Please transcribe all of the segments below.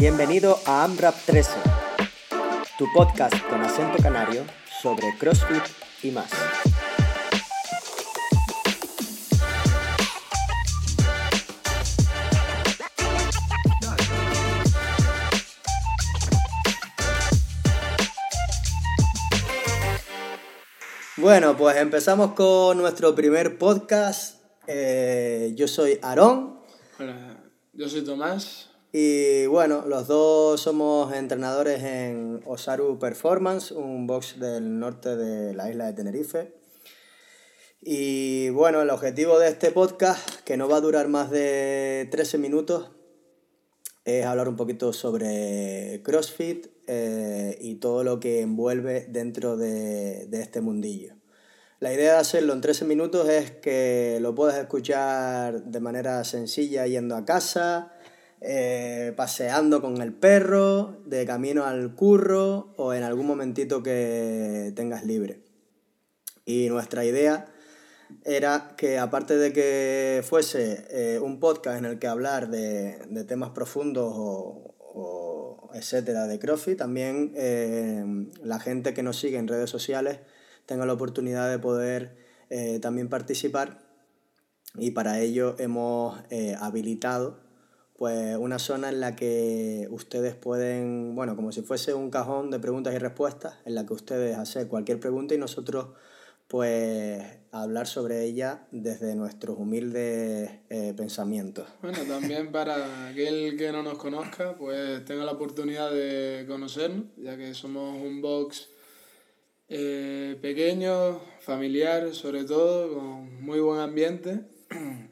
Bienvenido a AMRAP 13, tu podcast con acento canario sobre CrossFit y más. Bueno, pues empezamos con nuestro primer podcast. Eh, yo soy Aarón. Hola, yo soy Tomás. Y bueno, los dos somos entrenadores en Osaru Performance, un box del norte de la isla de Tenerife. Y bueno, el objetivo de este podcast, que no va a durar más de 13 minutos, es hablar un poquito sobre CrossFit eh, y todo lo que envuelve dentro de, de este mundillo. La idea de hacerlo en 13 minutos es que lo puedas escuchar de manera sencilla yendo a casa, eh, paseando con el perro, de camino al curro o en algún momentito que tengas libre. Y nuestra idea era que aparte de que fuese eh, un podcast en el que hablar de, temas profundos o, etcétera de CrossFit, también eh, la gente que nos sigue en redes sociales tenga la oportunidad de poder también participar y para ello hemos habilitado pues una zona en la que ustedes pueden, bueno, como si fuese un cajón de preguntas y respuestas, en la que ustedes hacen cualquier pregunta y nosotros pues hablar sobre ella desde nuestros humildes eh, pensamientos. Bueno, también para aquel que no nos conozca, pues tenga la oportunidad de conocernos, ya que somos un box eh, pequeño, familiar sobre todo, con muy buen ambiente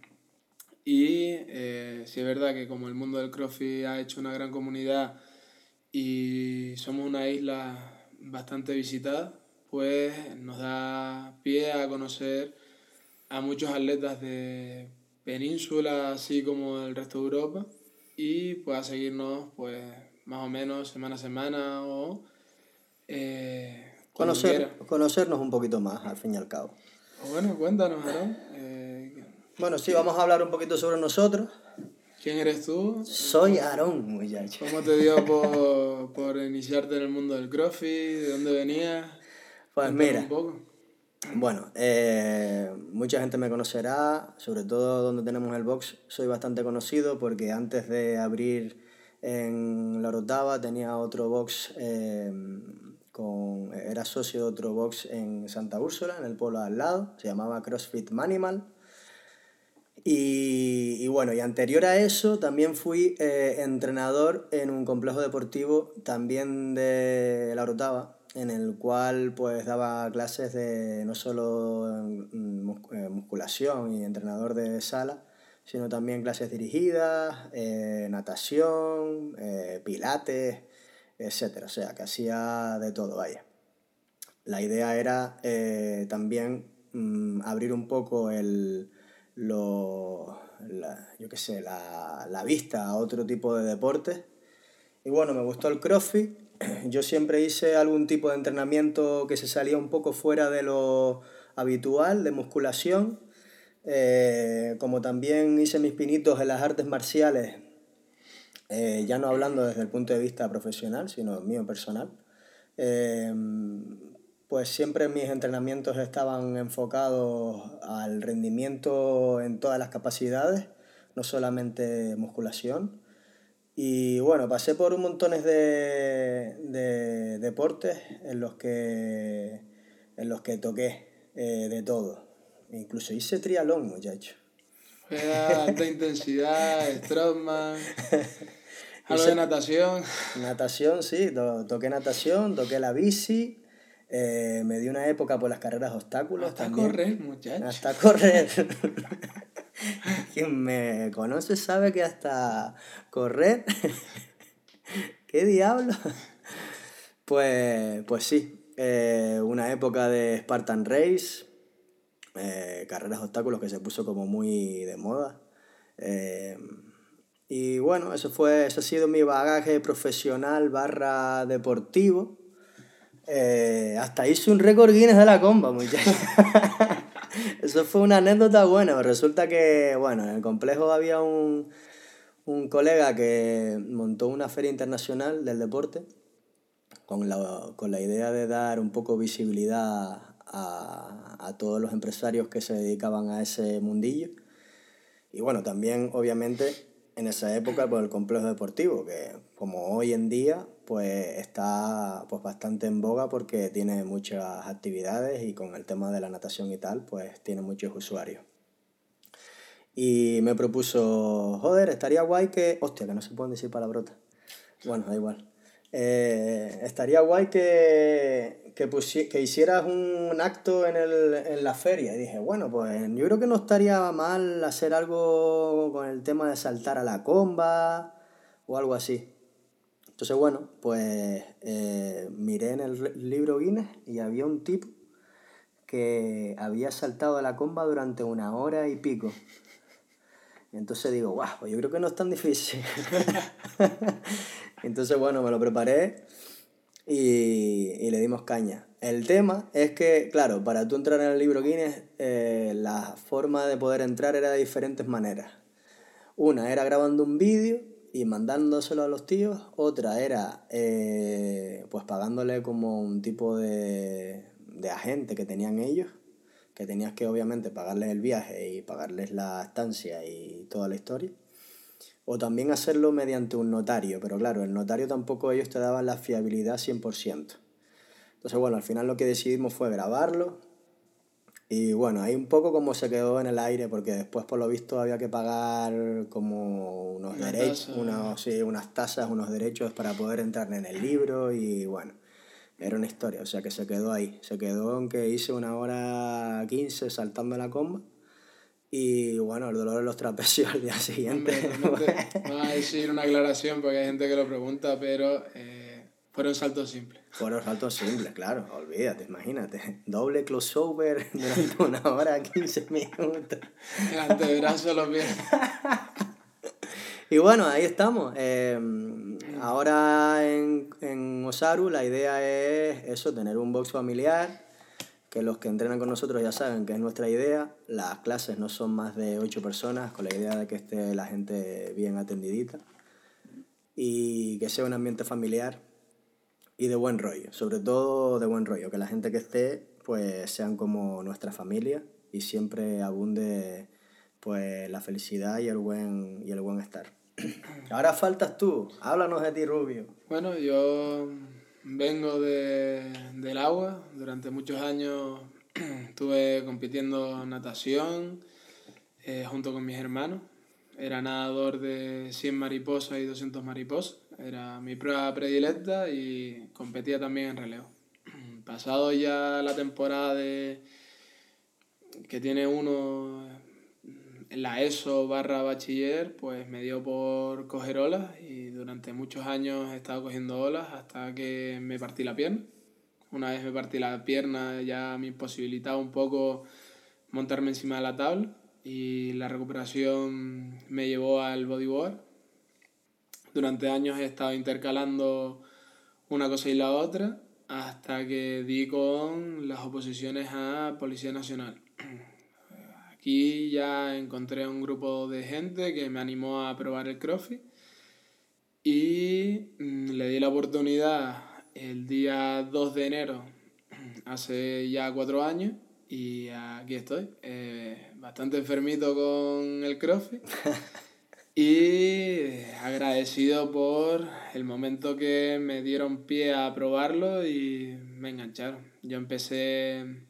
y eh, sí es verdad que como el mundo del CrossFit ha hecho una gran comunidad y somos una isla bastante visitada, pues nos da pie a conocer a muchos atletas de península, así como del resto de Europa, y pues a seguirnos pues más o menos semana a semana o... Eh, Conocer, conocernos un poquito más, al fin y al cabo. Bueno, cuéntanos, Aaron. Bueno, sí, vamos a hablar un poquito sobre nosotros. ¿Quién eres tú? Soy Aarón, muchacho. ¿Cómo te dio por, por iniciarte en el mundo del CrossFit? ¿De dónde venías? Pues mira. Un poco. Bueno, eh, mucha gente me conocerá, sobre todo donde tenemos el box. Soy bastante conocido porque antes de abrir en La Orotava tenía otro box, eh, con, era socio de otro box en Santa Úrsula, en el pueblo al lado, se llamaba CrossFit Manimal. Y, bueno, y anterior a eso también fui eh, entrenador en un complejo deportivo también de La Orotava, en el cual pues daba clases de no solo mm, eh, musculación y entrenador de sala, sino también clases dirigidas, eh, natación, pilates, etc. O sea, que hacía de todo, vaya. La idea era también mm, abrir un poco el, lo, la, yo qué sé, la, la vista a otro tipo de deportes. Y bueno, me gustó el CrossFit. Yo siempre hice algún tipo de entrenamiento que se salía un poco fuera de lo habitual, de musculación. Eh, como también hice mis pinitos en las artes marciales, eh, ya no hablando desde el punto de vista profesional, sino mío personal. Eh, pues siempre mis entrenamientos estaban enfocados al rendimiento en todas las capacidades, no solamente musculación. Y bueno, pasé por un montón de, de deportes en los que, en los que toqué eh, de todo. Incluso hice trialón, muchacho. Era alta intensidad, strongman, algo de natación. Natación, sí, toqué natación, toqué la bici eh, me dio una época por las carreras de obstáculos Hasta correr, muchacho. Hasta correr. Quien me conoce sabe que hasta correr. ¿Qué diablo? Pues, pues sí, eh, una época de Spartan Race, eh, carreras de obstáculos que se puso como muy de moda. y bueno, eso fue, eso ha sido mi bagaje profesional barra deportivo. Eh, hasta hice un récord Guinness de la comba, muchachos. Eso fue una anécdota buena. Resulta que, bueno, en el complejo había un, un colega que montó una feria internacional del deporte con la, con la idea de dar un poco visibilidad a, a todos los empresarios que se dedicaban a ese mundillo. Y bueno, también obviamente en esa época por el complejo deportivo, que como hoy en día pues está pues bastante en boga porque tiene muchas actividades y con el tema de la natación y tal pues tiene muchos usuarios. Y me propuso, joder, estaría guay que... Hostia, que no se pueden decir palabrotas. Bueno, da igual. Eh, estaría guay que, que, que hicieras un acto en, el, en la feria. Y dije, bueno, pues yo creo que no estaría mal hacer algo con el tema de saltar a la comba o algo así. Entonces, bueno, pues eh, miré en el libro Guinness y había un tipo que había saltado a la comba durante una hora y pico. Entonces digo, guau, pues yo creo que no es tan difícil. Entonces, bueno, me lo preparé y, y, le dimos caña. El tema es que, claro, para tú entrar en el libro Guinness, eh, la forma de poder entrar era de diferentes maneras. Una era grabando un vídeo y mandándoselo a los tíos, otra era eh, pues pagándole como un tipo de, de agente que tenían ellos que tenías que obviamente pagarles el viaje y pagarles la estancia y toda la historia. O también hacerlo mediante un notario, pero claro, el notario tampoco ellos te daban la fiabilidad 100%. Entonces, bueno, al final lo que decidimos fue grabarlo. Y bueno, ahí un poco como se quedó en el aire, porque después por lo visto había que pagar como unos derechos, unos, sí, unas tasas, unos derechos para poder entrar en el libro y bueno era una historia, o sea que se quedó ahí. Se quedó en que hice una hora quince saltando la comba. Y bueno, el dolor en los trapecios al día siguiente. Vamos a decir una aclaración porque hay gente que lo pregunta, pero eh, fueron saltos simples. Fueron saltos simples, claro, olvídate, imagínate. Doble crossover durante una hora 15 minutos. El antebrazo los pies. Y bueno, ahí estamos. Eh, ahora en, en Osaru la idea es eso, tener un box familiar, que los que entrenan con nosotros ya saben que es nuestra idea. Las clases no son más de ocho personas, con la idea de que esté la gente bien atendidita y que sea un ambiente familiar y de buen rollo, sobre todo de buen rollo, que la gente que esté pues sean como nuestra familia y siempre abunde pues la felicidad y el buen, y el buen estar. Ahora faltas tú, háblanos de ti, Rubio. Bueno, yo vengo de, del agua, durante muchos años estuve compitiendo natación eh, junto con mis hermanos. Era nadador de 100 mariposas y 200 mariposas. Era mi prueba predilecta y competía también en relevo. Pasado ya la temporada de que tiene uno la ESO barra bachiller, pues me dio por coger olas y durante muchos años he estado cogiendo olas hasta que me partí la pierna. Una vez me partí la pierna ya me imposibilitaba un poco montarme encima de la tabla y la recuperación me llevó al bodyboard. Durante años he estado intercalando una cosa y la otra hasta que di con las oposiciones a Policía Nacional Aquí ya encontré un grupo de gente que me animó a probar el CrossFit y mm, le di la oportunidad el día 2 de enero, hace ya cuatro años, y aquí estoy, eh, bastante enfermito con el CrossFit. y agradecido por el momento que me dieron pie a probarlo y me engancharon. Yo empecé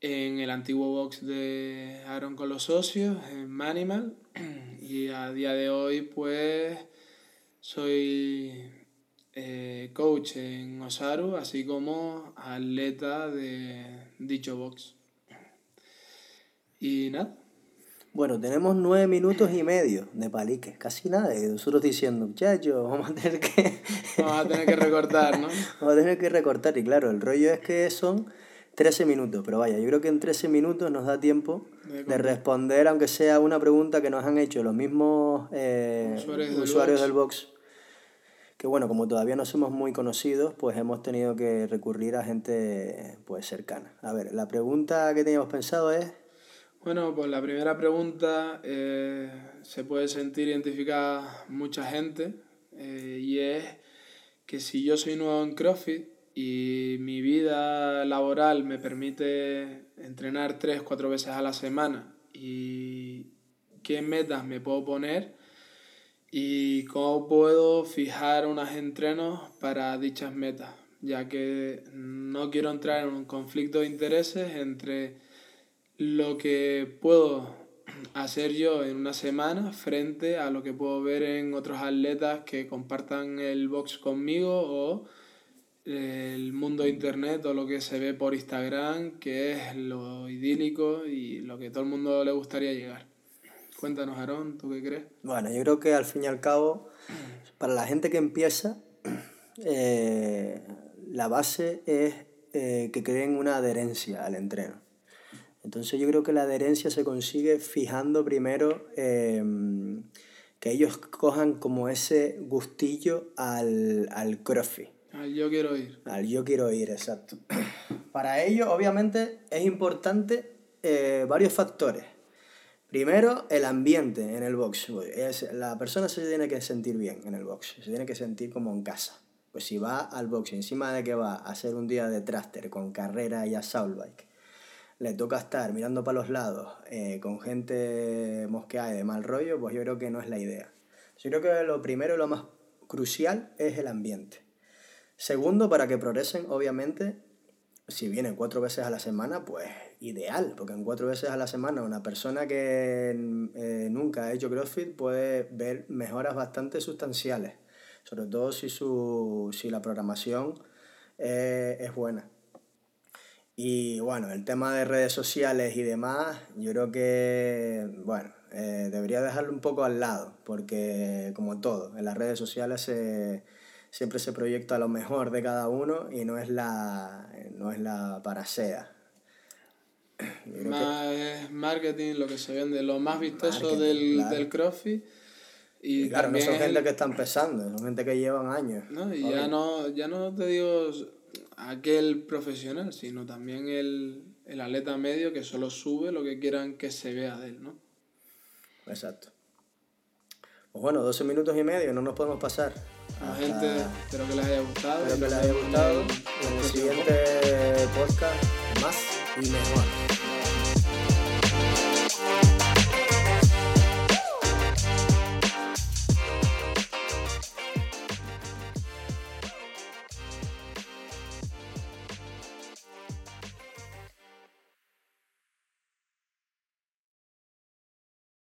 en el antiguo box de Aaron con los socios, en Manimal, y a día de hoy pues soy eh, coach en Osaru, así como atleta de dicho box. Y nada. Bueno, tenemos nueve minutos y medio de paliques, casi nada. Y nosotros diciendo, muchachos, vamos a tener que. vamos a tener que recortar, ¿no? vamos a tener que recortar. Y claro, el rollo es que son 13 minutos, pero vaya, yo creo que en 13 minutos nos da tiempo de, responder, aunque sea una pregunta que nos han hecho los mismos eh, usuarios, del, box. Que bueno, como todavía no somos muy conocidos, pues hemos tenido que recurrir a gente pues cercana. A ver, la pregunta que teníamos pensado es... Bueno, pues la primera pregunta eh, se puede sentir identificada mucha gente eh, y es que si yo soy nuevo en CrossFit y mi vida laboral me permite entrenar tres, cuatro veces a la semana. Y qué metas me puedo poner y cómo puedo fijar unos entrenos para dichas metas, ya que no quiero entrar en un conflicto de intereses entre lo que puedo hacer yo en una semana frente a lo que puedo ver en otros atletas que compartan el box conmigo o el mundo de internet o lo que se ve por Instagram, que es lo idílico y lo que todo el mundo le gustaría llegar. Cuéntanos, Aarón, ¿tú qué crees? Bueno, yo creo que al fin y al cabo, para la gente que empieza, eh, la base es eh, que creen una adherencia al entreno. Entonces yo creo que la adherencia se consigue fijando primero em, que ellos cojan como ese gustillo al, al crossfit. Al yo quiero ir. Al yo quiero ir, exacto. Para ello, obviamente, es importante eh, varios factores. Primero, el ambiente en el box. Es, la persona se tiene que sentir bien en el box, se tiene que sentir como en casa. Pues si va al box encima de que va a hacer un día de traster con carrera y assault bike, le toca estar mirando para los lados eh, con gente mosqueada y de mal rollo, pues yo creo que no es la idea. Yo creo que lo primero y lo más crucial es el ambiente. Segundo, para que progresen, obviamente, si vienen cuatro veces a la semana, pues ideal, porque en cuatro veces a la semana una persona que eh, nunca ha hecho CrossFit puede ver mejoras bastante sustanciales, sobre todo si, su, si la programación eh, es buena. Y bueno, el tema de redes sociales y demás, yo creo que, bueno, eh, debería dejarlo un poco al lado, porque como todo, en las redes sociales siempre se proyecta lo mejor de cada uno y no es la, no es la parasea. Más es marketing, lo que se vende, lo más vistoso del, del CrossFit. Y, claro, no son gente que está empezando, son gente que llevan años. No, y ya no, ya no te digo aquel profesional, sino también el, el atleta medio que solo sube lo que quieran que se vea de él, ¿no? Exacto. Pues bueno, 12 minutos y medio, no nos podemos pasar. La gente, espero que les haya gustado. Espero que les haya gustado. En el siguiente podcast, más y mejor.